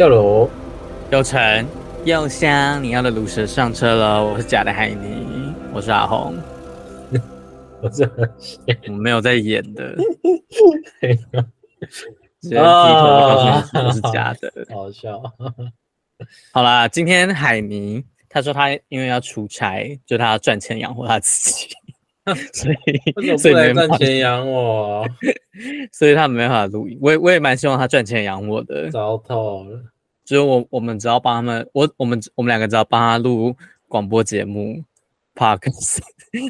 掉楼，又沉又香，你要的鲁蛇上车了。我是假的海尼，我是阿红，我是我没有在演的，直接低头我是假的，好笑。好啦，今天海尼他说他因为要出差，就他要赚钱养活他自己，所以 所以没赚钱 养我，所以他没办法录音。我也我也蛮希望他赚钱养我的，糟透了。只有我我们只要帮他们，我我们我们两个只要帮他录广播节目，Podcast，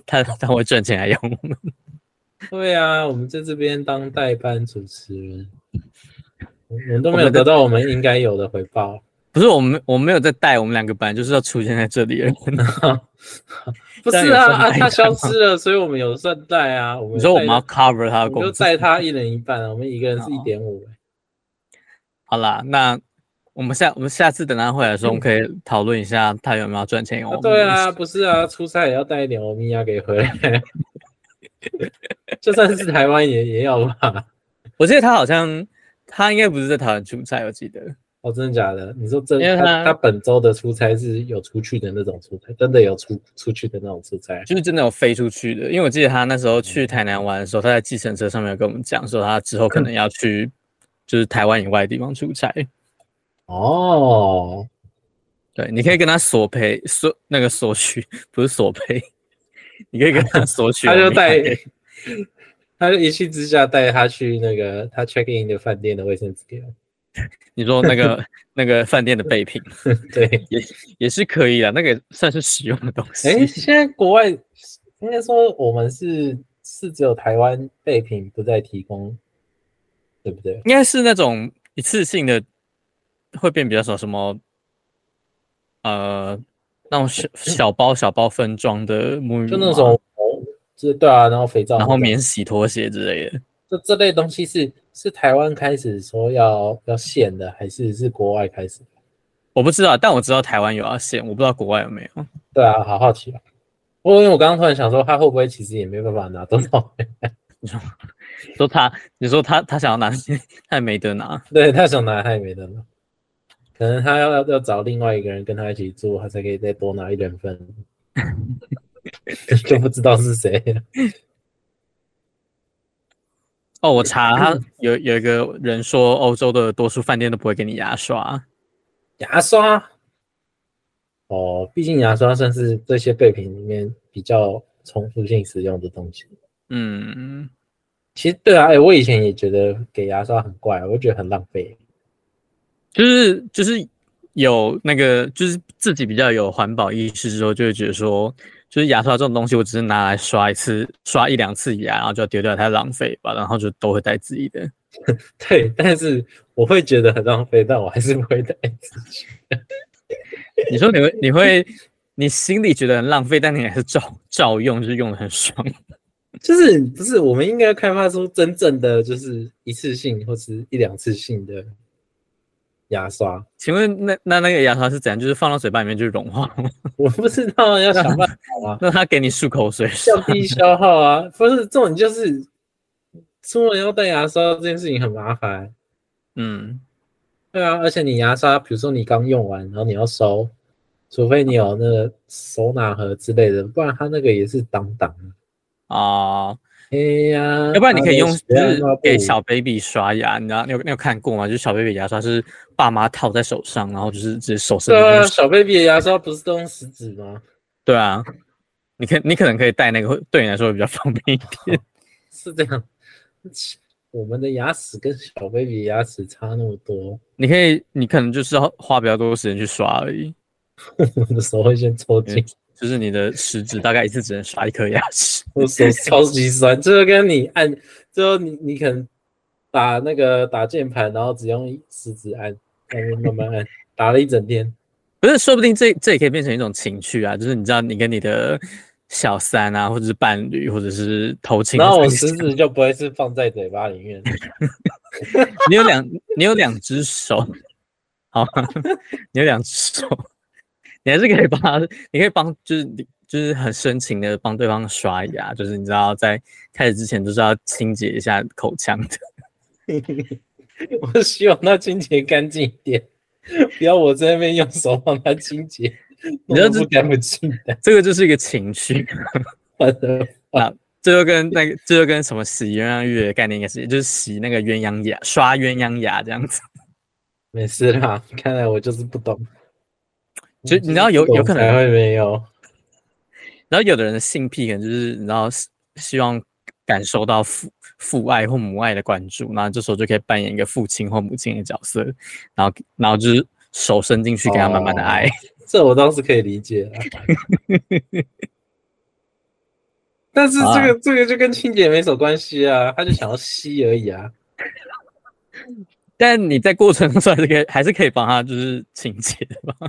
他他会赚钱来养我们。对啊，我们在这边当代班主持人，我们都没有得到我们应该有的回报。不是我们，我们没有在带，我们两个本来就是要出现在这里了。不是啊啊，他消失了，所以我们有算带啊。我们你说我们要 cover 他的工作，就带他一人一半啊，我们一个人是一点五。好啦，那。我们下我们下次等他回来的时候，我们可以讨论一下他有没有赚钱。哦，对啊，不是啊，出差也要带一点欧米亚给回来。就算是台湾也也要吧。我记得他好像他应该不是在台湾出差，我记得。哦，真的假的？你说真？因为他他本周的出差是有出去的那种出差，真的有出出去的那种出差，就是真的有飞出去的。因为我记得他那时候去台南玩的时候，他在计程车上面有跟我们讲说，他之后可能要去就是台湾以外的地方出差。哦，对，你可以跟他索赔，索那个索取，不是索赔，你可以跟他索取，他就带，他就一气之下带他去那个他 check in 的饭店的卫生纸给我。你说那个那个饭店的备品，对，也也是可以的，那个算是实用的东西。哎，现在国外应该说我们是是只有台湾备品不再提供，对不对？应该是那种一次性的。会变比较少，什么呃，那种小小包小包分装的沐浴，就那种，就是对啊，然后肥皂，然后免洗拖鞋之类的，就这类东西是是台湾开始说要要限的，还是是国外开始？我不知道，但我知道台湾有要限，我不知道国外有没有。对啊，好好奇啊！我因为我刚刚突然想说，他会不会其实也没办法拿多少？你说说他，你说他他想要拿，他也没得拿。对，他想拿，他也没得拿。可能他要要找另外一个人跟他一起住，他才可以再多拿一两份 就不知道是谁。哦，我查他有有一个人说，欧洲的多数饭店都不会给你牙刷。牙刷？哦，毕竟牙刷算是这些备品里面比较重复性使用的东西。嗯，其实对啊，哎，我以前也觉得给牙刷很怪，我觉得很浪费。就是就是有那个，就是自己比较有环保意识之后，就会觉得说，就是牙刷这种东西，我只是拿来刷一次，刷一两次牙，然后就要丢掉，太浪费吧，然后就都会带自己的。对，但是我会觉得很浪费，但我还是不会带自己的。你说你会，你会，你心里觉得很浪费，但你还是照照用，就是用的很爽。就是不是？我们应该开发出真正的，就是一次性或是一两次性的。牙刷，请问那那那个牙刷是怎样？就是放到嘴巴里面就融化吗？我不知道，要想办法啊。那他给你漱口水，降低消耗啊？不是，这种就是出门要带牙刷这件事情很麻烦。嗯，对啊，而且你牙刷，比如说你刚用完，然后你要收，除非你有那个收纳盒之类的，不然它那个也是挡挡啊。哎呀，要不然你可以用，就是给小 baby 刷牙，你知道，你有你有看过吗？就是小 baby 牙刷是爸妈套在手上，然后就是直接手伸。对啊，小 baby 的牙刷不是都用食指吗？对啊，你可你可能可以带那个，对你来说会比较方便一点。是这样，我们的牙齿跟小 baby 牙齿差那么多，你可以，你可能就是要花比较多时间去刷而已。我的手会先抽筋。就是你的食指大概一次只能刷一颗牙齿，我手超级酸。就是跟你按，最后你你可能打那个打键盘，然后只用食指按，慢慢按，打了一整天。不是，说不定这这也可以变成一种情趣啊！就是你知道，你跟你的小三啊，或者是伴侣，或者是偷情，然后我食指就不会是放在嘴巴里面。你有两，你有两只手，好，你有两只手。你还是可以帮他，你可以帮，就是你就是很深情的帮对方刷牙，就是你知道在开始之前都是要清洁一下口腔的。我希望它清洁干净一点，不要我在那边用手帮它清洁，你知道这干不净的。这个就是一个情趣。啊，这就跟那个，这就跟什么洗鸳鸯浴的概念应该是，就是洗那个鸳鸯牙，刷鸳鸯牙这样子。没事啦，看来我就是不懂。就你知道有有可能会没有。然后有的人的性癖可能就是你知道希望感受到父父爱或母爱的关注，然后这时候就可以扮演一个父亲或母亲的角色，然后然后就是手伸进去给他慢慢的爱。哦、这我倒是可以理解。但是这个、啊、这个就跟清洁没什么关系啊，他就想要吸而已啊。但你在过程中还是可以还是可以帮他就是清洁的吧？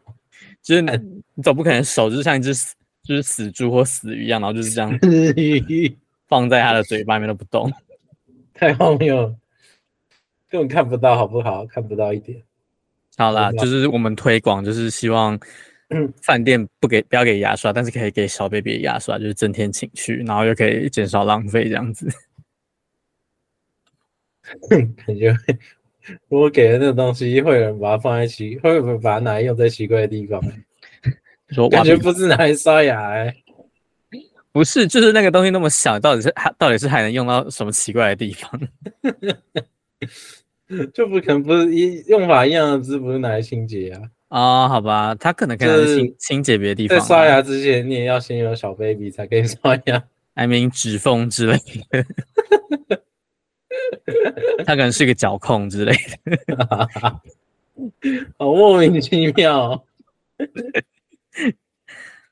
就是你你总不可能手就像一只死就是死猪或死鱼一样，然后就是这样放在他的嘴巴里面都不动，太荒谬了，根本看不到好不好？看不到一点。好啦，就是我们推广，就是希望饭店不给不要给牙刷，但是可以给小 baby 牙刷，就是增添情趣，然后又可以减少浪费这样子。感觉如果给了那个东西，会有人把它放在奇，会不会把它拿来用在奇怪的地方？说感觉不是拿来刷牙哎、欸，不是，就是那个东西那么小，到底是还到底是还能用到什么奇怪的地方？就不可能不是一用法一样的，是不是拿来清洁啊？啊、哦，好吧，他可能可以清清洁别的地方。在刷牙之前，你也要先有小 baby 才可以刷牙，I mean 指缝之类的。他可能是一个脚控之类的，好莫名其妙。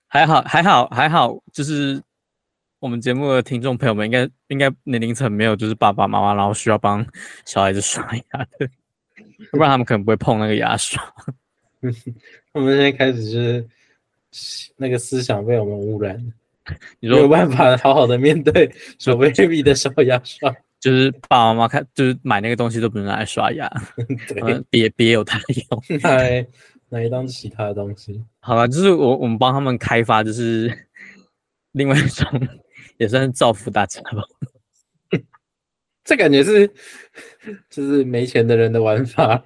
还好，还好，还好，就是我们节目的听众朋友们应该应该年龄层没有就是爸爸妈妈，然后需要帮小孩子刷牙的，不然他们可能不会碰那个牙刷。我们现在开始就是那个思想被我们污染，你说没有办法好好的面对小 baby 的小牙刷，就是爸爸妈妈看就是买那个东西都不能拿来刷牙，对，别别有他用。拿来当其他的东西，好了，就是我我们帮他们开发，就是另外一种，也算是造福大家吧。这感觉是就是没钱的人的玩法。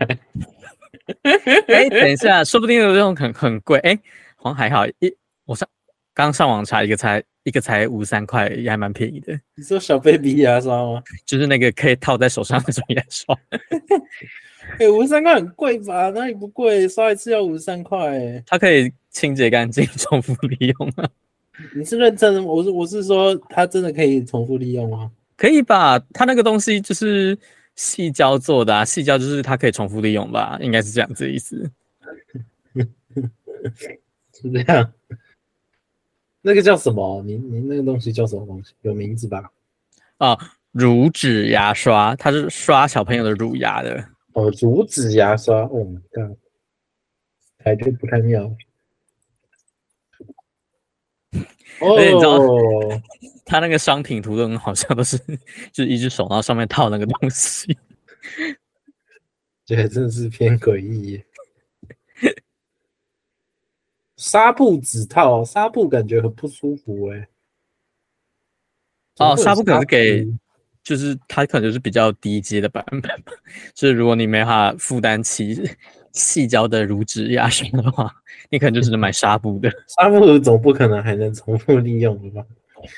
哎、欸，等一下，说不定有这种很很贵。哎、欸，好像还好，一我上刚上网查一个才一个才五三块，也还蛮便宜的。你说小 baby 牙刷吗？就是那个可以套在手上那种牙刷。哎、欸，五十三块很贵吧？哪里不贵？刷一次要五十三块，哎，它可以清洁干净、重复利用啊。你是认真的吗？我是我是说，它真的可以重复利用吗？可以吧？它那个东西就是细胶做的啊，细胶就是它可以重复利用吧？应该是这样子的意思。是这样。那个叫什么？你你那个东西叫什么东西？有名字吧？啊，乳脂牙刷，它是刷小朋友的乳牙的。哦，乳脂牙刷，哦，这样，感觉不太妙。哦，你知道，他那个商品图都很好笑，都是就是一只手，然后上面套那个东西，这还真的是偏诡异。纱布指套，纱布感觉很不舒服哎。哦，纱布可能是给。就是它可能就是比较低阶的版本吧，就是如果你没法负担起矽胶的乳脂牙刷的话，你可能就只能买纱布的。纱布总不可能还能重复利用的吧？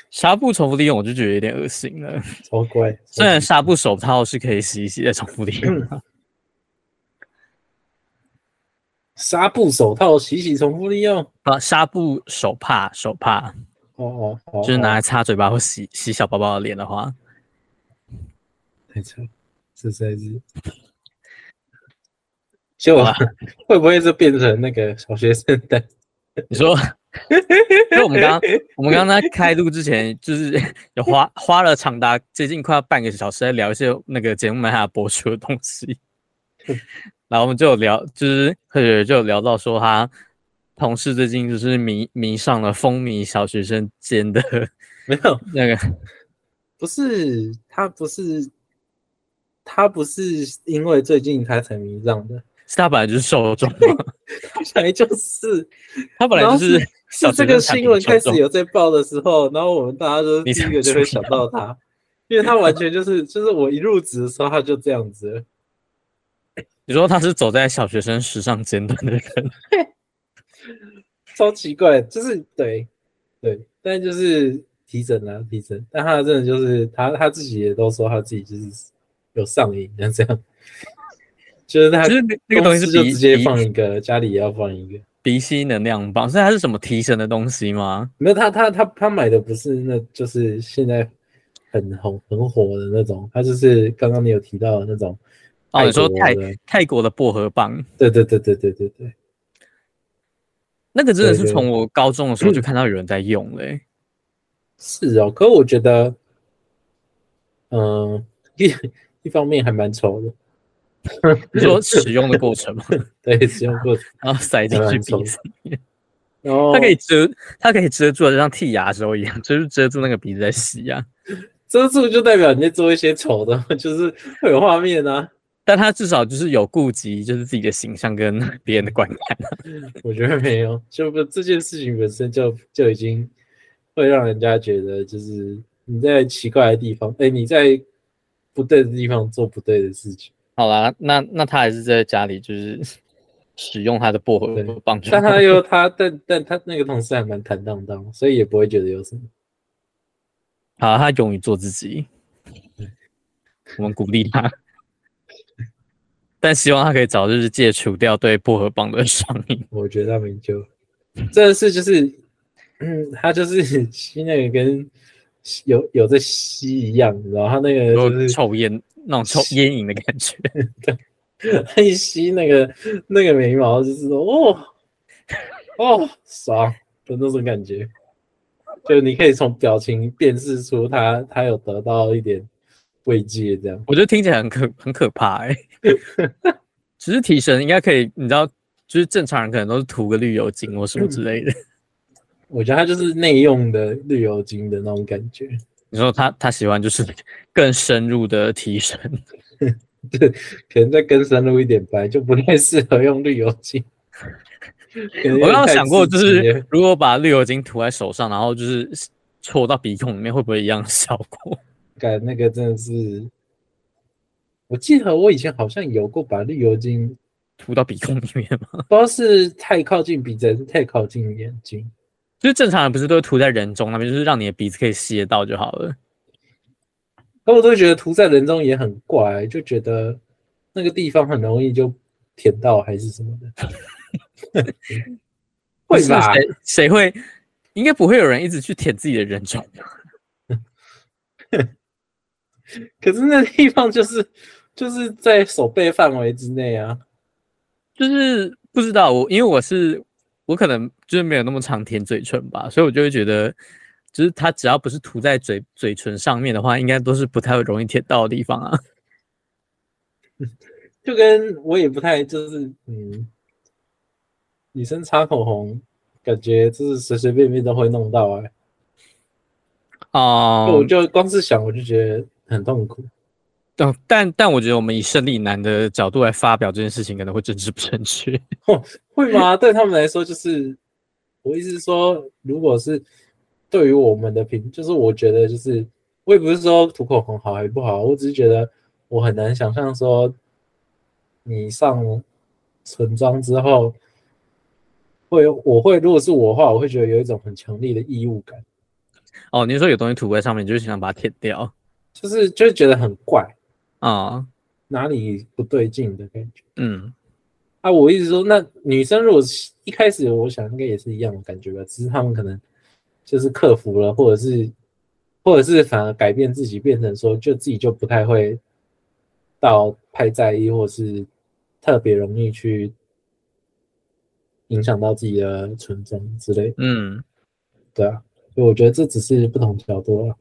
纱布重复利用我就觉得有点恶心了。超怪！虽然纱布手套是可以洗一洗再重复利用的。纱布手套洗洗重复利用？啊，纱布手帕手帕。哦哦哦，就是拿来擦嘴巴或洗洗小宝宝的脸的话。太惨，这才是。就 会不会是变成那个小学生的？你说，因为我们刚刚我们刚刚在开录之前，就是有花花了长达接近快要半个小时在聊一些那个节目没办法播出的东西。然后我们就聊，就是或者就聊到说，他同事最近就是迷迷上了风靡小学生间的，没有那个，不是他不是。他不是因为最近他才迷上的，是他本来就是受众，他本来就是，他本来就是。是这个新闻开始有在报的时候，然后我们大家都第一个就会想到他，因为他完全就是，就是我一入职的时候他就这样子。你说他是走在小学生时尚尖端的人，超奇怪，就是对对，但就是提神啊提神，但他真的就是他他自己也都说他自己就是有上瘾，像这样，就是他就是那个东西就直接放一个，家里也要放一个鼻吸能量棒，所以它是什么提神的东西吗？没有，他他他他买的不是那，就是现在很红很火的那种，他就是刚刚你有提到的那种。哦，你说泰泰国的薄荷棒？对对对对对对对，那个真的是从我高中的时候就 看到有人在用嘞、欸。是哦，可我觉得，嗯、呃，一一方面还蛮丑的。你说使用的过程吗？对，使用过程，然后塞进去鼻子里面，然后它可以遮，它可以遮住，就像剔牙的时候一样，就是遮住那个鼻子在洗呀、啊。遮住就代表你在做一些丑的，就是会有画面啊。但他至少就是有顾及，就是自己的形象跟别人的观感、啊。我觉得没有，就不这件事情本身就就已经会让人家觉得，就是你在奇怪的地方，哎、欸，你在不对的地方做不对的事情。好啦，那那他还是在家里就是 使用他的薄荷棒，但他又他但但他那个同事还蛮坦荡荡，所以也不会觉得有什么。好，他勇于做自己，我们鼓励他。但希望他可以早日戒除掉对薄荷棒的上瘾。我觉得他们就真的是就是，嗯，他就是 吸那个跟有有在吸一样，然后他那个就是抽烟那种抽烟瘾的感觉。对，他一吸那个那个眉毛就是说哦哦爽的那种感觉，就你可以从表情辨识出他他有得到一点。慰藉这样，我觉得听起来很可很可怕哎、欸。只是提神应该可以，你知道，就是正常人可能都是涂个绿油精或什么之类的。我觉得它就是内用的绿油精的那种感觉。你说他他喜欢就是更深入的提升，对，可能再更深入一点白，就不太适合用绿油精。我刚刚想过，就是如果把绿油精涂在手上，然后就是戳到鼻孔里面，会不会一样的效果？改那个真的是，我记得我以前好像有过把绿油精涂到鼻孔里面吗？不知道是太靠近鼻子还是太靠近眼睛。就是正常人不是都会涂在人中那边，就是让你的鼻子可以吸得到就好了。可我都觉得涂在人中也很怪，就觉得那个地方很容易就舔到还是什么的。会吧？谁谁会？应该不会有人一直去舔自己的人中。可是那地方就是就是在手背范围之内啊，就是不知道我，因为我是我可能就是没有那么常舔嘴唇吧，所以我就会觉得，就是它只要不是涂在嘴嘴唇上面的话，应该都是不太容易舔到的地方啊。就跟我也不太就是嗯，女生擦口红，感觉就是随随便便都会弄到哎、欸。哦，我就光是想我就觉得。很痛苦，但但但我觉得我们以胜利男的角度来发表这件事情，可能会政治不正确。会吗？对他们来说，就是我意思是说，如果是对于我们的评，就是我觉得，就是我也不是说涂口红好还是不好，我只是觉得我很难想象说，你上唇妆之后，会我会如果是我的话，我会觉得有一种很强烈的异物感。哦，你说有东西涂在上面，你就是想把它舔掉。就是就是觉得很怪啊，哪里不对劲的感觉。嗯，啊，我一直说，那女生如果一开始，我想应该也是一样的感觉吧，只是他们可能就是克服了，或者是或者是反而改变自己，变成说就自己就不太会到太在意，或是特别容易去影响到自己的纯真之类。嗯，对啊，所以我觉得这只是不同角度啊。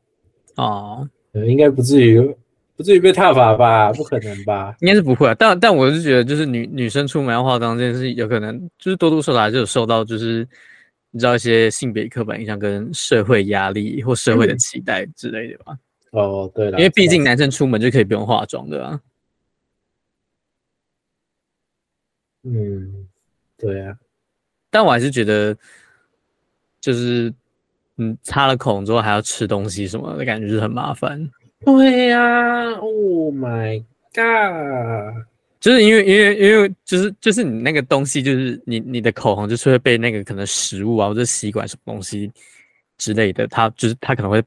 哦。应该不至于，不至于被踏伐吧？不可能吧？应该是不会啊。但但我是觉得，就是女女生出门要化妆这件事，有可能就是多多少少就有受到，就是你知道一些性别刻板印象跟社会压力或社会的期待之类的吧。嗯、哦，对了，因为毕竟男生出门就可以不用化妆的啊。嗯，对啊。但我还是觉得，就是。嗯，擦了口红之后还要吃东西什么的感觉就是很麻烦。对呀，Oh my god！就是因为因为因为就是就是你那个东西，就是你你的口红就是会被那个可能食物啊或者吸管什么东西之类的，它就是它可能会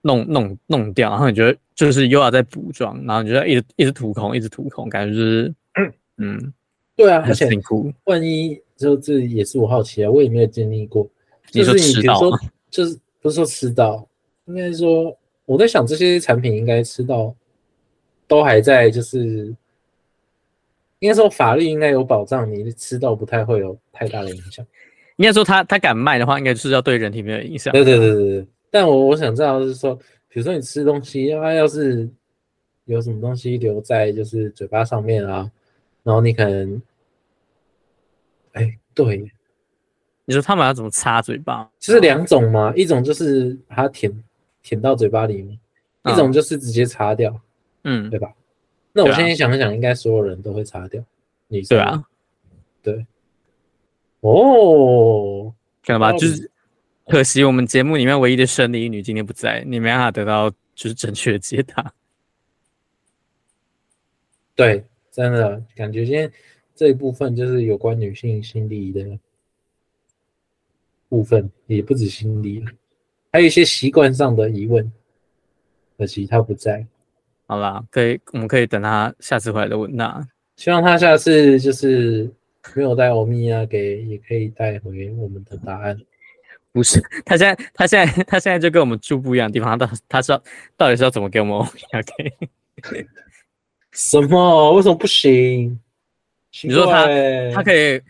弄弄弄掉，然后你觉得就是又要再补妆，然后你就要一直一直涂口红，一直涂口红，感觉就是 嗯嗯，对啊，很辛苦。万一就这也是我好奇啊，我也没有经历过。就是你比如说，就是不是说吃到，应该说我在想这些产品应该吃到都还在，就是应该说法律应该有保障，你吃到不太会有太大的影响。应该说他他敢卖的话，应该就是要对人体没有影响。对对对对对。但我我想知道是说，比如说你吃东西，它要是有什么东西留在就是嘴巴上面啊，然后你可能，哎，对。你说他们要怎么擦嘴巴？就是两种嘛，一种就是把它舔舔到嘴巴里面，一种就是直接擦掉，嗯，对吧？那我现在想一想，应该所有人都会擦掉。你说对啊，对。哦，看到吧？就是可惜我们节目里面唯一的生理女今天不在，你没办法得到就是正确的解答。对，真的感觉今天这一部分就是有关女性心理的。部分也不止心理，还有一些习惯上的疑问，可惜他不在。好啦，可以，我们可以等他下次回来的问那。希望他下次就是没有带欧米亚给，也可以带回我们的答案。不是，他现在，他现在，他现在就跟我们住不一样的地方，他他是要到底是要怎么给我们欧米亚给？什么？为什么不行？你说他，他可以。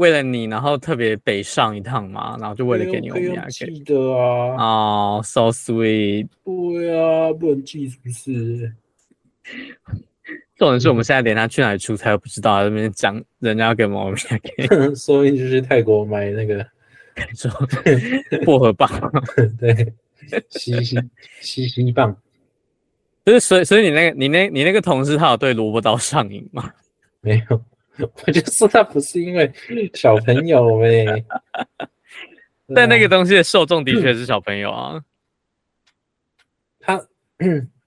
为了你，然后特别北上一趟嘛，然后就为了给你欧米亚给。记得啊，哦、oh,，so sweet。对啊，不能记是不是？重点是我们现在连他去哪里出差都不知道，在那边讲人家要给欧米亚给，说不定就是泰国买那个说薄荷棒，对，西西西西棒。就是，所以所以你那个你那你那个同事他有对萝卜刀上瘾吗？没有。我就说他不是因为小朋友呗，但那个东西的受众的确是小朋友啊。他，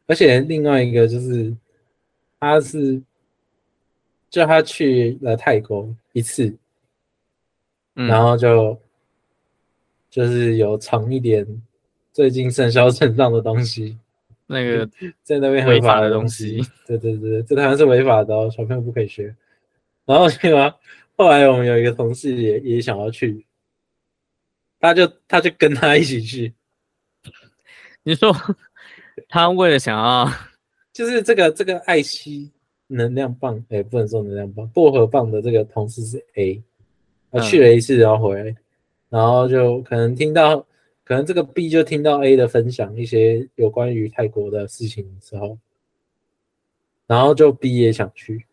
而且另外一个就是，他是，叫他去了泰国一次，然后就就是有藏一点最近生肖身上的东西，那个在那边违法的东西，对对对，这台湾是违法的哦，小朋友不可以学。然后那个？后来我们有一个同事也也想要去，他就他就跟他一起去。你说他为了想要，就是这个这个爱惜能量棒，哎，不能说能量棒，薄荷棒的这个同事是 A，他去了一次然后回来，然后就可能听到，可能这个 B 就听到 A 的分享一些有关于泰国的事情之后，然后就 B 也想去。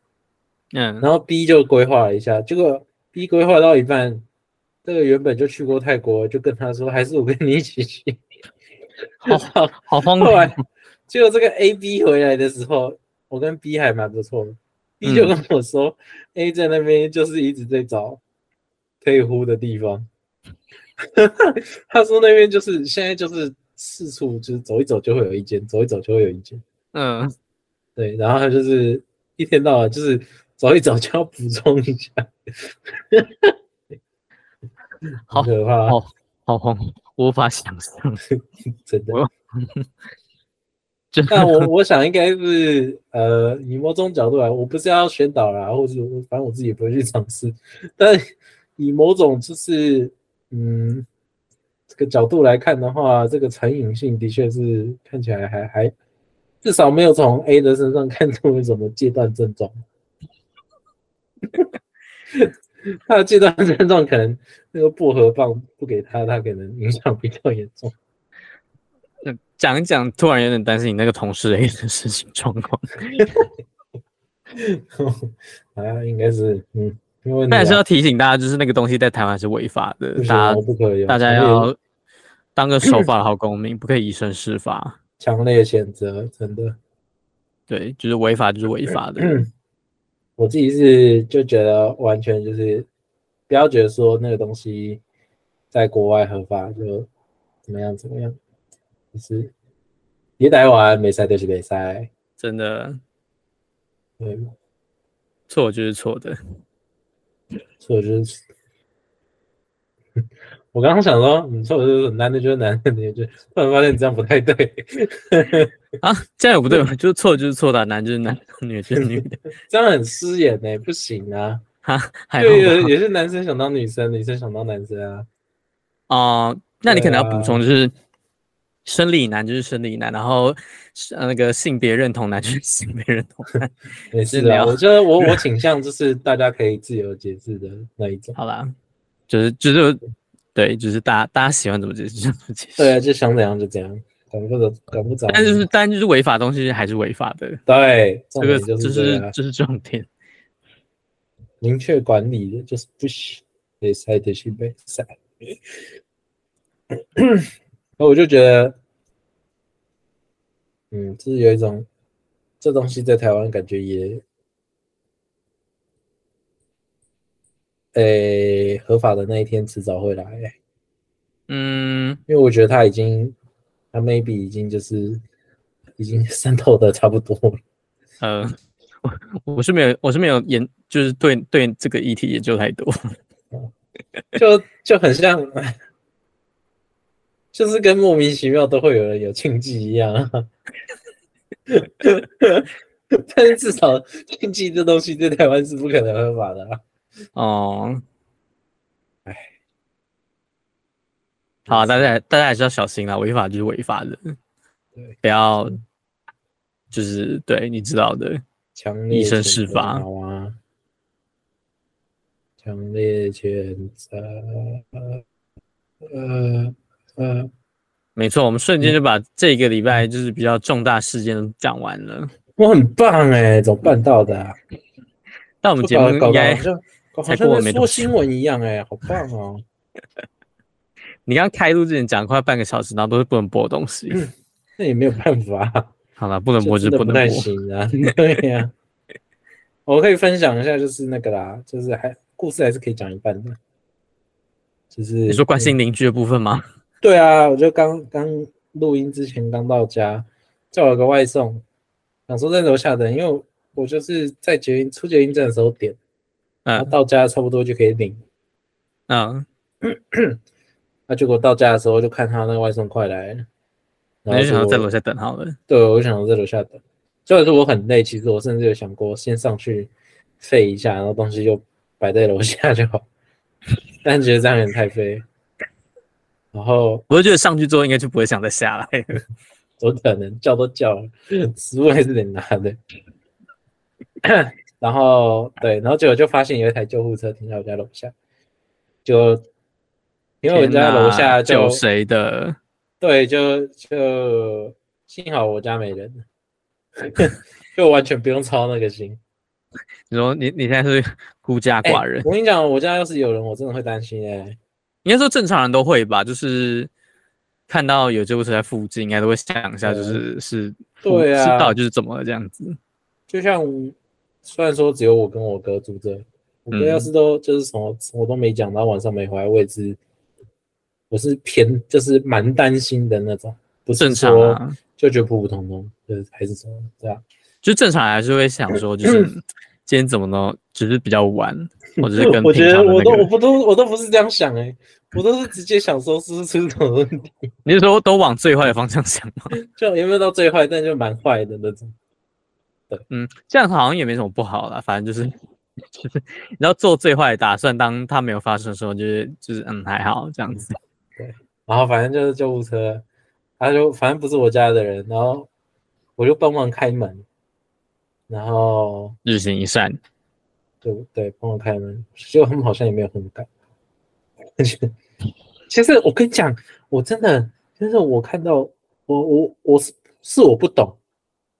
嗯，然后 B 就规划了一下，结果 B 规划到一半，这个原本就去过泰国，就跟他说，还是我跟你一起去。好好好慌。后来结果这个 A B 回来的时候，我跟 B 还蛮不错的。B 就跟我说、嗯、，A 在那边就是一直在找可以呼的地方。他说那边就是现在就是四处就是走一走就会有一间，走一走就会有一间。嗯，对，然后他就是一天到晚就是。走一找就要补充一下，好可怕，好好好，无法想象，真的。那我我想应该是呃，以某种角度来，我不是要宣导啦，或者反正我自己也不会去尝试。但以某种就是嗯这个角度来看的话，这个成瘾性的确是看起来还还至少没有从 A 的身上看出有什么戒断症状。他的戒断症状可能那个薄荷棒不给他，他可能影响比较严重。讲一讲，突然有点担心你那个同事的一些事情状况。啊，应该是嗯，因为但是要提醒大家，就是那个东西在台湾是违法的，大家不可以，大家要当个守法的好公民，不可以以身试法。强烈谴责，真的。对，就是违法就是违法的。我自己是就觉得完全就是不要觉得说那个东西在国外合法就怎么样怎么样，就是别台湾没塞就是没塞，真的。对，错就是错的，错就是。我刚刚想说，你错就是男的，就是男的，你就突然发现你这样不太对啊，这样也不对吧？就是错就是错的，男就是男，女就是女的，这样很失言呢，不行啊！哈，对，也是男生想当女生，女生想当男生啊。哦、呃，那你可能要补充，就是生理男就是生理男，然后那个性别认同男就是 性别认同男。也是的，我觉得我我倾向就是大家可以自由节制的那一种。好啦，就是就是。对，就是大家大家喜欢怎么解释就怎么解释。对啊，就想怎样就怎样，管不着管不着。但就是但就是违法的东西还是违法的。对，这个就是就是重点。明确管理的就是不行，被塞的去被塞。那我就觉得，嗯，就是有一种这东西在台湾感觉也。诶、欸，合法的那一天迟早会来，欸。嗯，因为我觉得他已经，他 maybe 已经就是已经 渗透的差不多了。呃，我我是没有，我是没有研，就是对对这个议题研究太多。就就很像，就是跟莫名其妙都会有人有禁忌一样。但是至少禁忌这东西在台湾是不可能合法的，啊。哦，哎，好，大家大家还是要小心啦，违法就是违法的，对，不要，就是对你知道的，强烈以身试法啊，强烈谴责，呃呃呃，没错，我们瞬间就把这个礼拜就是比较重大事件都讲完了，我很棒哎，怎么办到的啊？但我们节目应该。好像在说新闻一样哎、欸，好棒哦！你刚开录之前讲快半个小时，然后都是不能播的东西，嗯、那也没有办法。好了，不能播就不能播。行啊，对呀、啊。我可以分享一下，就是那个啦，就是还故事还是可以讲一半的。就是你说关心邻居的部分吗？对啊，我就刚刚录音之前刚到家，叫了个外送，想说在楼下等，因为我就是在捷运出捷运站的时候点。然后到家差不多就可以领，啊，那结果到家的时候就看他那个外送快来了，然后就想在楼下等好了。对，我就想在楼下等。虽然说我很累，其实我甚至有想过先上去废一下，然后东西就摆在楼下就好，但觉得这样有点太废。然后我就觉得上去之后应该就不会想再下来了，怎么可能？叫都叫了，食物还是得拿的。然后对，然后结果就发现有一台救护车停在我家楼下，就因为我家楼下就救谁的？对，就就幸好我家没人，就完全不用操那个心。你说你你现在是孤家寡人？我跟你讲，我家要是有人，我真的会担心哎、欸。应该说正常人都会吧，就是看到有救护车在附近，应该都会想一下，就是是，对啊，知道就是怎么了这样子，就像。虽然说只有我跟我哥住这，我哥要是都就是什么我都没讲，然后晚上没回来，我也是，我是偏就是蛮担心的那种，不是说就觉得普普通通，就是还是什么这样，就正常还是会想说，就是今天怎么呢？只是比较晚，或者是跟我觉得我都我不都我都不是这样想哎、欸，我都是直接想说是不是出什么问题？你是说都往最坏的方向想吗？就有没有到最坏，但就蛮坏的那种。嗯，这样好像也没什么不好啦，反正就是 就是你要做最坏的打算，当它没有发生的时候，就是就是嗯还好这样子。对，然后反正就是救护车，他就反正不是我家的人，然后我就帮忙开门，然后日行一善，对对，帮我开门，结果他们好像也没有很敢。其实我跟你讲，我真的就是我看到我我我是是我不懂。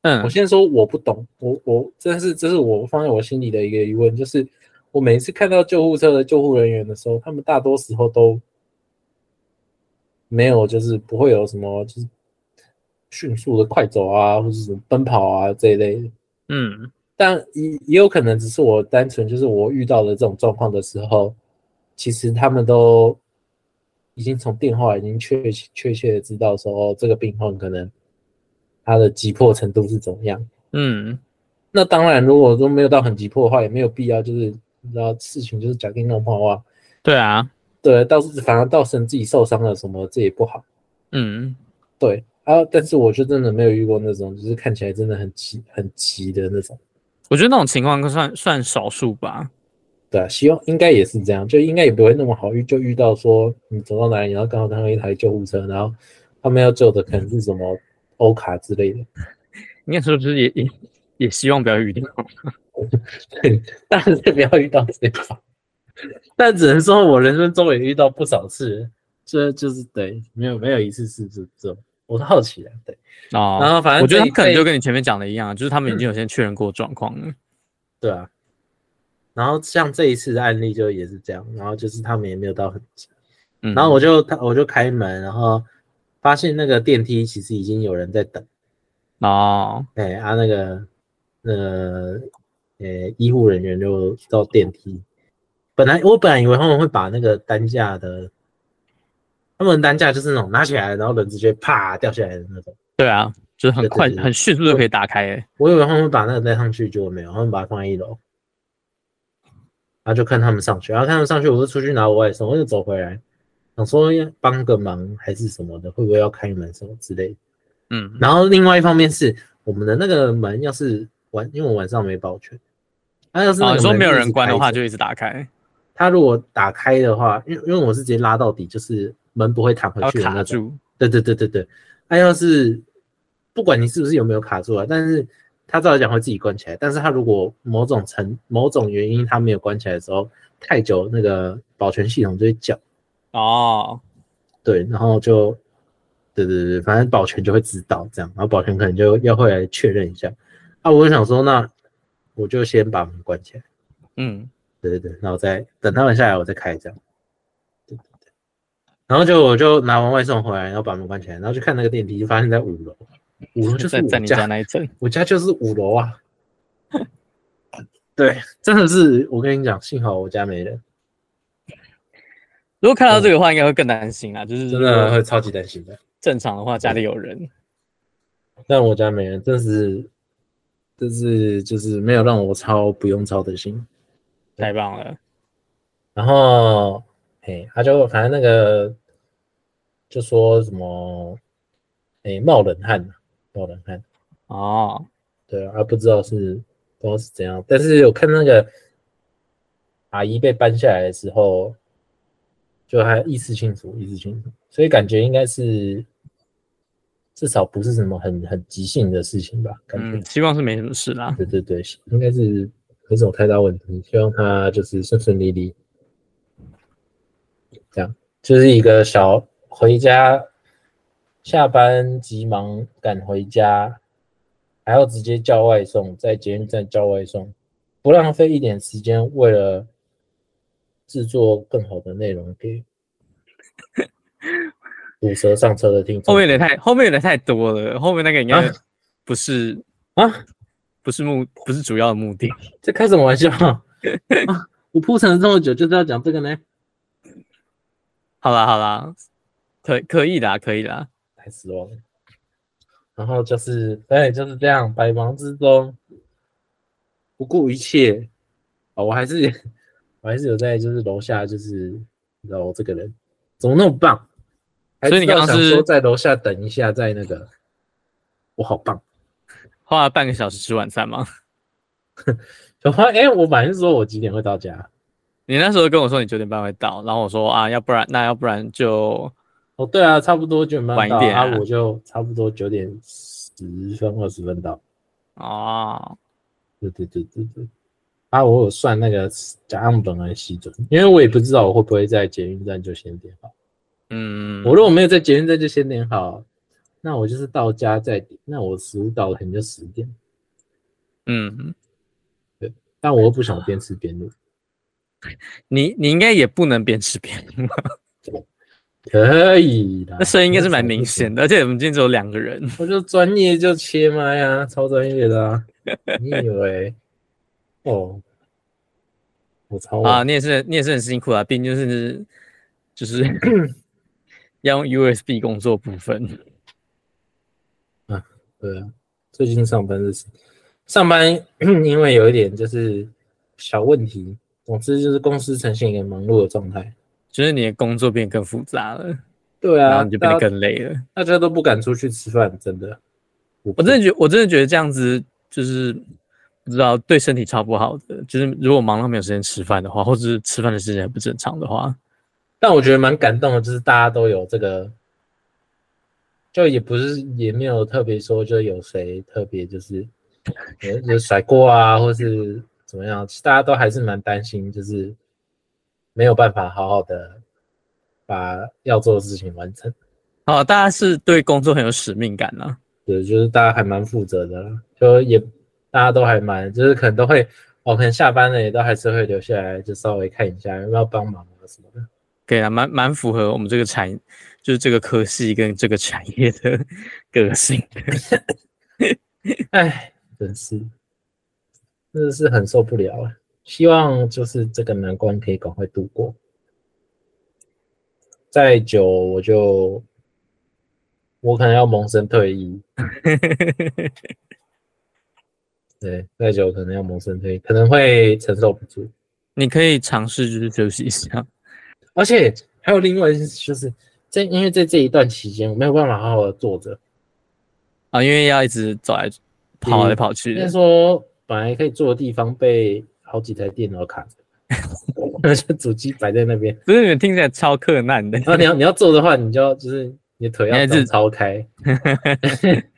嗯，我先说我不懂，我我真是这是我放在我心里的一个疑问，就是我每次看到救护车的救护人员的时候，他们大多时候都没有，就是不会有什么就是迅速的快走啊，或者什么奔跑啊这一类的。嗯，但也也有可能只是我单纯就是我遇到的这种状况的时候，其实他们都已经从电话已经确确切的知道说，哦，这个病患可能。他的急迫程度是怎么样？嗯，那当然，如果说没有到很急迫的话，也没有必要，就是你知道事情就是假定弄破话。对啊，对，倒是反而造成自己受伤了什么，这也不好。嗯，对啊，但是我就真的没有遇过那种，就是看起来真的很急、很急的那种。我觉得那种情况算算少数吧。对啊，希望应该也是这样，就应该也不会那么好遇，就遇到说你走到哪里，然后刚好看到一台救护车，然后他们要救的可能是什么欧卡之类的。应该说就是也也也希望不要遇到，对，当然是不要遇到这种。但只能说我人生中也遇到不少次，这就是对，没有没有一次是这种，我是好奇的，对哦。然后反正我觉得他可能就跟你前面讲的一样，就是他们已经有先确认过状况了，对啊。然后像这一次的案例就也是这样，然后就是他们也没有到很急，嗯，然后我就他我就开门，然后发现那个电梯其实已经有人在等，哦，哎啊那个那个呃医护人员就到电梯，本来我本来以为他们会把那个担架的，他们担架就是那种拿起来然后人直接啪掉下来的那种，对啊，就是很快很迅速就可以打开，哎，我以为他们会把那个带上去，结果没有，他们把它放在一楼。然后就看他们上去，然后看他们上去，我就出去拿我外甥，我就走回来，想说要帮个忙还是什么的，会不会要开门什么之类的。嗯，然后另外一方面是我们的那个门要是晚，因为我晚上没保全，他要是你说没有人关的话，就一直打开。他如果打开的话，因为因为我是直接拉到底，就是门不会弹回去的那种。对对对对对，他要是不管你是不是有没有卡住啊，但是。他照理讲会自己关起来，但是他如果某种程某种原因他没有关起来的时候，太久那个保全系统就会叫。哦，对，然后就，对对对，反正保全就会知道这样，然后保全可能就要会来确认一下。啊，我就想说，那我就先把门关起来。嗯，对对对，然后再等他们下来，我再开这样。对对对，然后就我就拿完外送回来，然后把门关起来，然后就看那个电梯，就发现在五楼。五楼就是我家，在你家那一层，我家就是五楼啊。对，真的是我跟你讲，幸好我家没人。如果看到这个话，应该会更担心啊，就是真的会超级担心的。正常的话，家里有人，但我家没人，但是，但是就是没有让我操不用操的心，太棒了。然后，嘿，他就反正那个就说什么，哎，冒冷汗。冒冷汗哦，对啊，不知道是不知道是怎样，但是有看那个阿姨被搬下来的时候，就还意识清楚，意识清楚，所以感觉应该是至少不是什么很很急性的事情吧？感觉、嗯、希望是没什么事啦。对对对，应该是没什么太大问题，希望他就是顺顺利利，这样就是一个小回家。下班急忙赶回家，还要直接叫外送，在捷运站叫外送，不浪费一点时间，为了制作更好的内容给 堵车上车的听众。后面有点太后面有点太多了，后面那个应该不是啊，不是目不是主要的目的。这开什么玩笑？啊、我铺陈了这么久，就是要讲这个呢？好啦好啦，可可以啦，可以啦。太失望了，然后就是对，就是这样，百忙之中不顾一切啊！我还是我还是有在，就是楼下，就是你知道我这个人怎么那么棒？所以你刚刚是说在楼下等一下，在那个我好棒，花了半个小时吃晚餐吗？小花哎，我本来是说我几点会到家，你那时候跟我说你九点半会到，然后我说啊，要不然那要不然就。哦，对啊，差不多九点半到，晚一点啊，啊我就差不多九点十分二十分到。哦，对对对对对，啊，我有算那个假样本来西准，因为我也不知道我会不会在捷运站就先点好。嗯，我如果没有在捷运站就先点好，那我就是到家再点，那我食物到了可能就十点。嗯，对，但我又不想边吃边录。你你应该也不能边吃边录。可以的，那声音应该是蛮明显的，而且我们今天只有两个人。我就专业就切麦啊，超专业的啊！你以为？哦，我操啊！你也是，你也是很辛苦啊，毕竟就是就是 要用 USB 工作部分。啊，对啊，最近上班是上班 因为有一点就是小问题，总之就是公司呈现一个忙碌的状态，就是你的工作变得更复杂了。对啊，然后你就变得更累了，大家都不敢出去吃饭，真的。我真的觉，我真的觉得这样子就是不知道对身体超不好的。就是如果忙到没有时间吃饭的话，或者是吃饭的时间不正常的话，但我觉得蛮感动的，就是大家都有这个，就也不是也没有特别说，就有谁特别就是有有甩锅啊，或是怎么样，其实大家都还是蛮担心，就是没有办法好好的。把要做的事情完成。好，大家是对工作很有使命感啊。对，就是大家还蛮负责的，就也大家都还蛮，就是可能都会，哦，可能下班了也都还是会留下来，就稍微看一下有没有帮忙啊什么的。对啊，蛮蛮符合我们这个产，就是这个科系跟这个产业的 个性。哎，真是，真的是很受不了啊！希望就是这个难关可以赶快度过。再久我就，我可能要萌生退役。对，太久可能要萌生退，可能会承受不住。你可以尝试就是休息一下，而且还有另外就是在因为在这一段期间我没有办法好好的坐着啊，因为要一直走来跑来跑去的。应该说本来可以坐的地方被好几台电脑卡着。而且主机摆在那边，不是你们听起来超克难的。然后你要你要坐的话，你就要就是你的腿要张超开，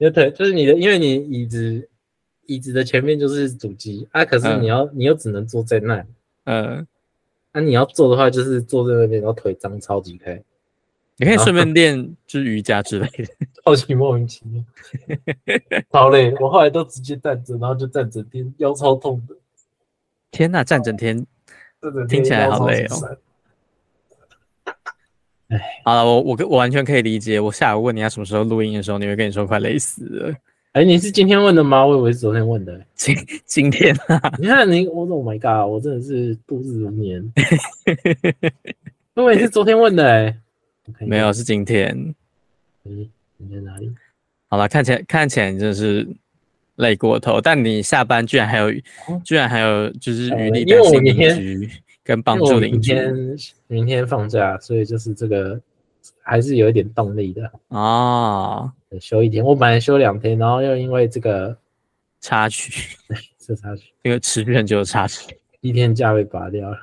你的腿就是你的，因为你椅子椅子的前面就是主机啊，可是你要、嗯、你又只能坐在那，嗯，那、啊、你要坐的话就是坐在那边，然后腿张超级开，你可以顺便练就是瑜伽之类的，超级莫名其妙，好累，我后来都直接站着，然后就站整天，腰超痛的。天呐，站整天，听起来好累哦。哎，好了，我我我完全可以理解。我下午问你要什么时候录音的时候，你会跟你说快累死了。哎，你是今天问的吗？我以为是昨天问的。今今天啊，你看你，我说 Oh my God，我真的是度日如年。我以为是昨天问的哎，没有，是今天。嗯，你在哪里？好了，看起来看起来你真的是。累过头，但你下班居然还有，居然还有就是余力担心邻居跟帮助邻居。明天明天放假，所以就是这个还是有一点动力的啊。休一天，我本来休两天，然后又因为这个插曲，这插曲，因为持续很久的插曲，一天假被拔掉了。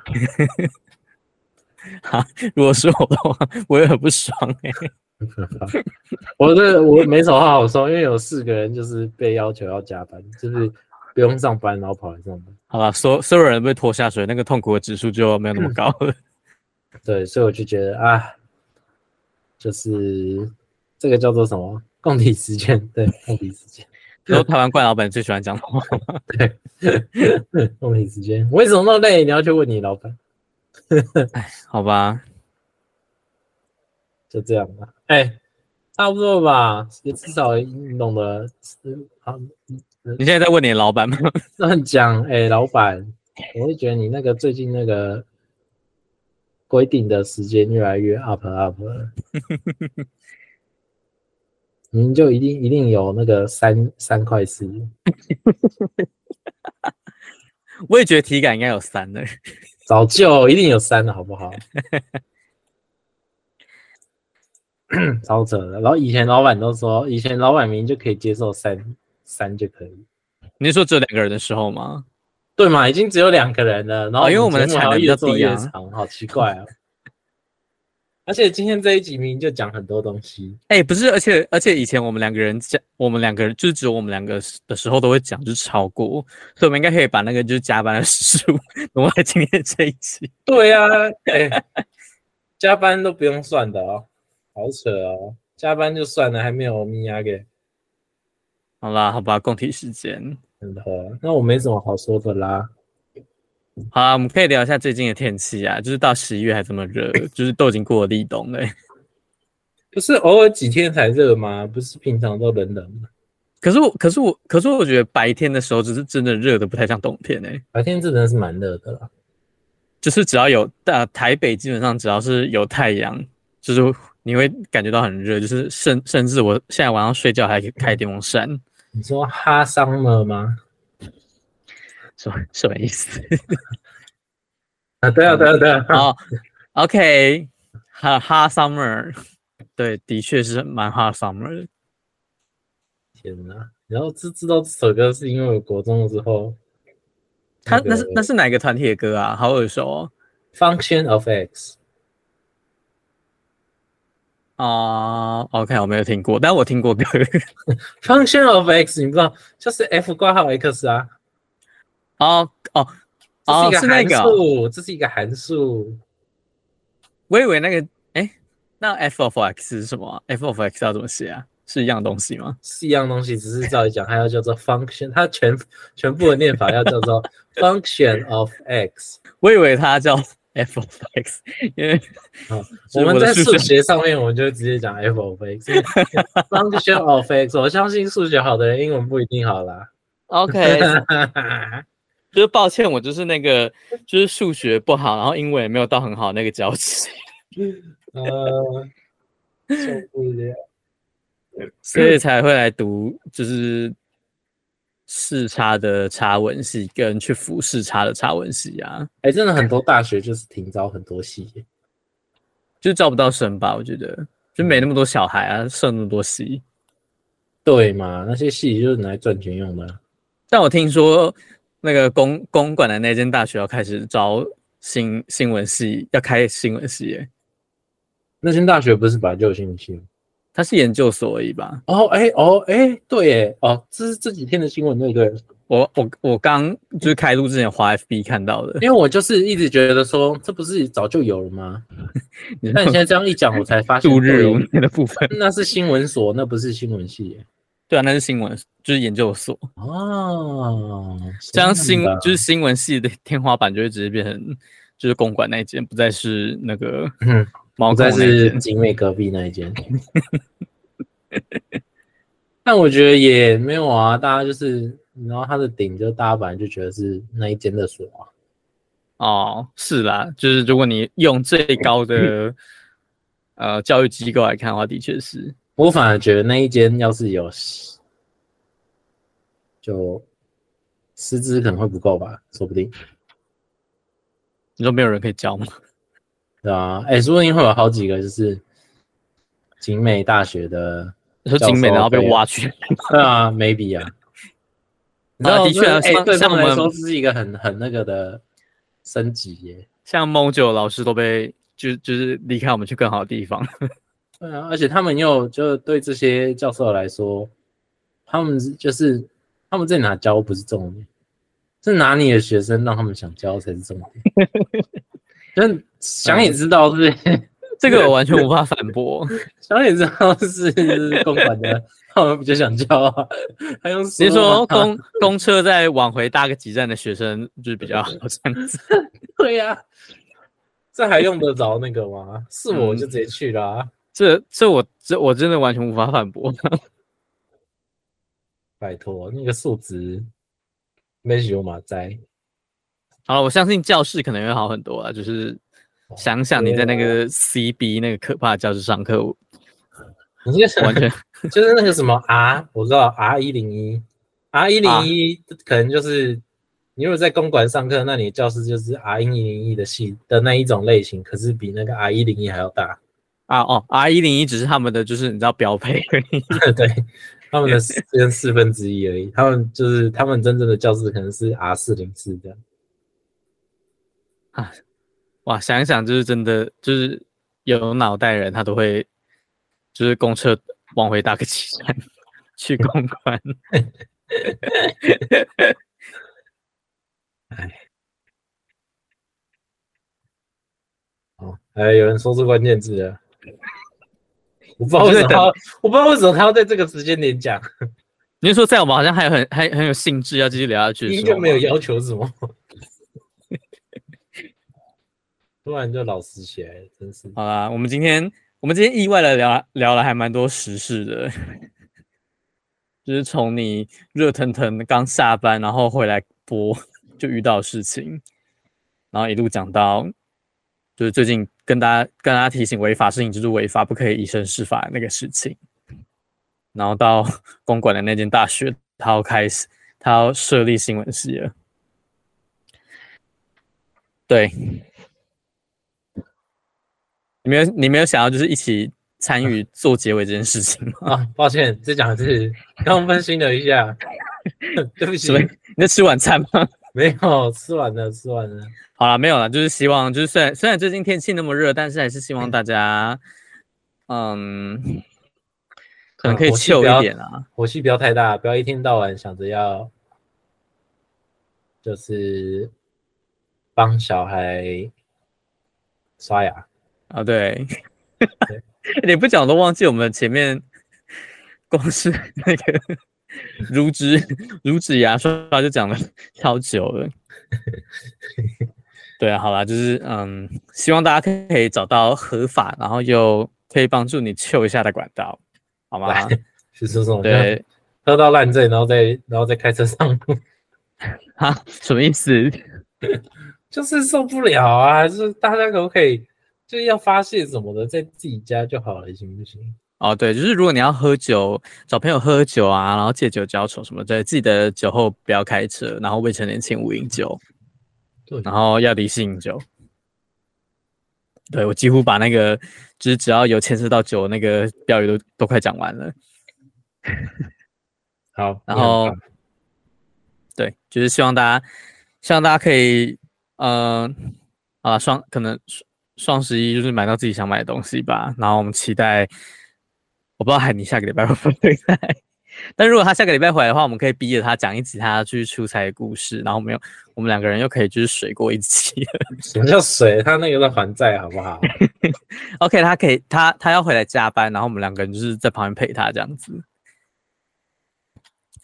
哈，如果是我的话，我也很不爽哎、欸。我这我没什么话好说，因为有四个人就是被要求要加班，就是不用上班，然后跑来上班。好吧，所所有人被拖下水，那个痛苦的指数就没有那么高了。对，所以我就觉得啊，就是这个叫做什么共体时间，对，共体时间。然后台湾怪老板最喜欢讲的话，对，共体时间。为什么那么累？你要去问你老板。哎，好吧。就这样吧，哎、欸，差不多吧，也至少弄得好。你现在在问你的老板吗？乱讲，哎、欸，老板，我会觉得你那个最近那个规定的时间越来越 up up 了。您就一定一定有那个三三块四。我也觉得体感应该有三的，早就一定有三了，好不好？超扯的，然后以前老板都说，以前老板明明就可以接受三三就可以。你是说只有两个人的时候吗？对嘛，已经只有两个人了，然后、哦、因为我们的产能越做越长，好奇怪啊！而且今天这一集明明就讲很多东西，哎、欸，不是，而且而且以前我们两个人讲，我们两个人就是只有我们两个的时候都会讲，就是超过，所以我们应该可以把那个就是加班的时数 挪来今天这一集。对呀、啊，哎、欸，加班都不用算的哦。好扯哦，加班就算了，还没有米娅给。好啦，好吧，共体时间。真的，那我没什么好说的啦。好啦，我们可以聊一下最近的天气啊，就是到十一月还这么热，就是都已经过了立冬了。不是偶尔几天才热吗？不是平常都冷冷吗？可是我，可是我，可是我觉得白天的时候，只是真的热的不太像冬天哎。白天真的是蛮热的啦，就是只要有大台北，基本上只要是有太阳，就是。你会感觉到很热，就是甚甚至我现在晚上睡觉还可以开电风扇，你说哈桑了吗？什么什么意思？啊，对啊，对啊，对啊。哦，OK，哈哈 summer，对，的确是蛮哈 summer 的。天哪！然后知知道这首歌是因为我国中的时候，他那是那是哪个团体的歌啊？好耳熟哦。Function of X。啊、uh,，OK，我没有听过，但我听过歌。Function of X，你不知道，就是 F 挂号 X 啊。哦哦哦，是那个，这是一个函数。我以为那个，哎，那 F of X 是什么？F of X 要怎么写啊？是一样东西吗？是一样东西，只是照理讲，它要叫做 function，它全全部的念法要叫做 function of X。我以为它叫。F of x，因为好，我们在数学上面，我们就直接讲 f of x。function of x，我相信数学好的人英文不一定好啦。OK，就是抱歉，我就是那个就是数学不好，然后英文也没有到很好那个交集。呃，受不了，所以才会来读就是。视差的差文系跟去辅视差的差文系啊，哎、欸，真的很多大学就是停招很多系，就招不到生吧？我觉得就没那么多小孩啊，设那么多系，对嘛？那些系就是拿来赚钱用的。但我听说那个公公馆的那间大学要开始招新新闻系，要开新闻系耶。那间大学不是本来就有新闻系？他是研究所而已吧？哦，哎、欸，哦，哎、欸，对，哎，哦，这是这几天的新闻，对不对？我我我刚就是开录之前滑 FB 看到的，因为我就是一直觉得说，这不是早就有了吗？那你现在这样一讲，我才发现，度日如年的部分，那是新闻所，那不是新闻系。对啊，那是新闻，就是研究所。哦，这样新就是新闻系的天花板就会直接变成就是公馆那一间，不再是那个。嗯毛在是景美隔壁那一间，但我觉得也没有啊，大家就是，然后它的顶就大家本来就觉得是那一间的锁啊。哦，是啦，就是如果你用最高的呃教育机构来看的话，的确是。我反而觉得那一间要是有，就师资可能会不够吧，说不定。你说没有人可以教吗？对啊，哎、欸，说不定会有好几个就是景美大学的，你说景美然后被挖去，对啊，maybe 啊，啊，的确啊，哎、欸，对他们来说是一个很很那个的升级耶，像 Mojo 老师都被就就是离开我们去更好的地方，对啊，而且他们又就对这些教授来说，他们就是他们在哪教不是重点，是哪里的学生让他们想教才是重点。但想也知道是，这个我完全无法反驳。想也知道是公馆的，他们比较想教啊。还用说？你说公公车再往回搭个几站的学生就是比较好这样子。对呀、啊，这还用得着那个吗？是我就直接去啦、啊嗯。这这我这我真的完全无法反驳。拜托，那个数值没有马在。好了，我相信教室可能会好很多啊。就是想想你在那个 CB 那个可怕的教室上课，你这完全 就是那个什么 R，我知道 R 一零一，R 一零一可能就是你如果在公馆上课，那你教室就是 R 一零一的系的那一种类型，可是比那个 R 一零一还要大啊。哦，R 一零一只是他们的就是你知道标配而已，对，他们的四四分之一而已。他们就是他们真正的教室可能是 R 四零四这样。啊，哇！想一想，就是真的，就是有脑袋人，他都会，就是公车往回搭个几站去公关。哎，哦，哎，有人说出关键字了，我不知道为什么他，我不知道为什么他要在这个时间点讲。你是说，在我们好像还有很还很有兴致要继续聊下去，应该没有要求什么？突然就老实起来，真是。好啦，我们今天我们今天意外的聊聊了还蛮多时事的，就是从你热腾腾刚下班，然后回来播就遇到事情，然后一路讲到就是最近跟大家跟大家提醒违法事情就是违法，不可以以身试法那个事情。然后到 公馆的那间大学，他要开始，他要设立新闻系了。对，你没有，你没有想要就是一起参与做结尾这件事情吗？啊，抱歉，这讲的是 刚分心了一下，对不起。你在吃晚餐吗？没有，吃完了，吃完了。好了，没有了，就是希望，就是虽然虽然最近天气那么热，但是还是希望大家，嗯，可能可以秀一点啊，火气不要太大，不要一天到晚想着要，就是。帮小孩刷牙啊，对，对你不讲我都忘记我们前面 光是那个 如纸如纸牙刷就讲了超久了。对啊，好啦，就是嗯，希望大家可以找到合法，然后又可以帮助你救一下的管道，好吗？是这种对，喝到烂醉，然后再然后再开车上路，啊，什么意思？就是受不了啊！就是大家可不可以，就是要发泄什么的，在自己家就好了，行不行？哦，对，就是如果你要喝酒，找朋友喝酒啊，然后借酒浇愁什么的，记得酒后不要开车，然后未成年请勿饮酒，对，然后要理性饮酒。对，我几乎把那个，就是只要有牵涉到酒那个标语都都快讲完了。好，然后，对，就是希望大家，希望大家可以。嗯，啊，双可能双双十一就是买到自己想买的东西吧。然后我们期待，我不知道海尼下个礼拜会不会来，但如果他下个礼拜回来的话，我们可以逼着他讲一集他去出差的故事。然后我们又我们两个人又可以就是水过一集。什么叫水？他那个在还债，好不好？OK，他可以，他他要回来加班，然后我们两个人就是在旁边陪他这样子。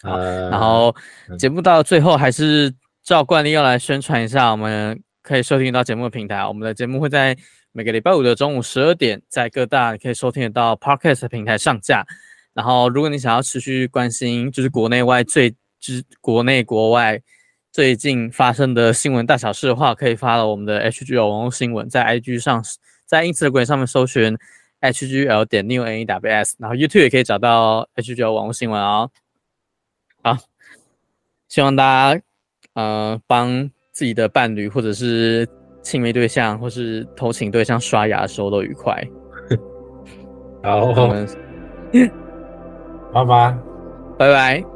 好，呃、然后节目到最后还是。照惯例要来宣传一下，我们可以收听到节目的平台。我们的节目会在每个礼拜五的中午十二点，在各大可以收听得到 Podcast 平台上架。然后，如果你想要持续关心，就是国内外最，就是国内国外最近发生的新闻大小事的话，可以发到我们的 HGL 网络新闻，在 IG 上，在 Instagram 上面搜寻 HGL 点 NEWS，然后 YouTube 也可以找到 HGL 网络新闻哦。好，希望大家。呃，帮自己的伴侣或者是亲密对象或是偷情对象刷牙的时候都愉快。好，我们，拜拜，拜拜。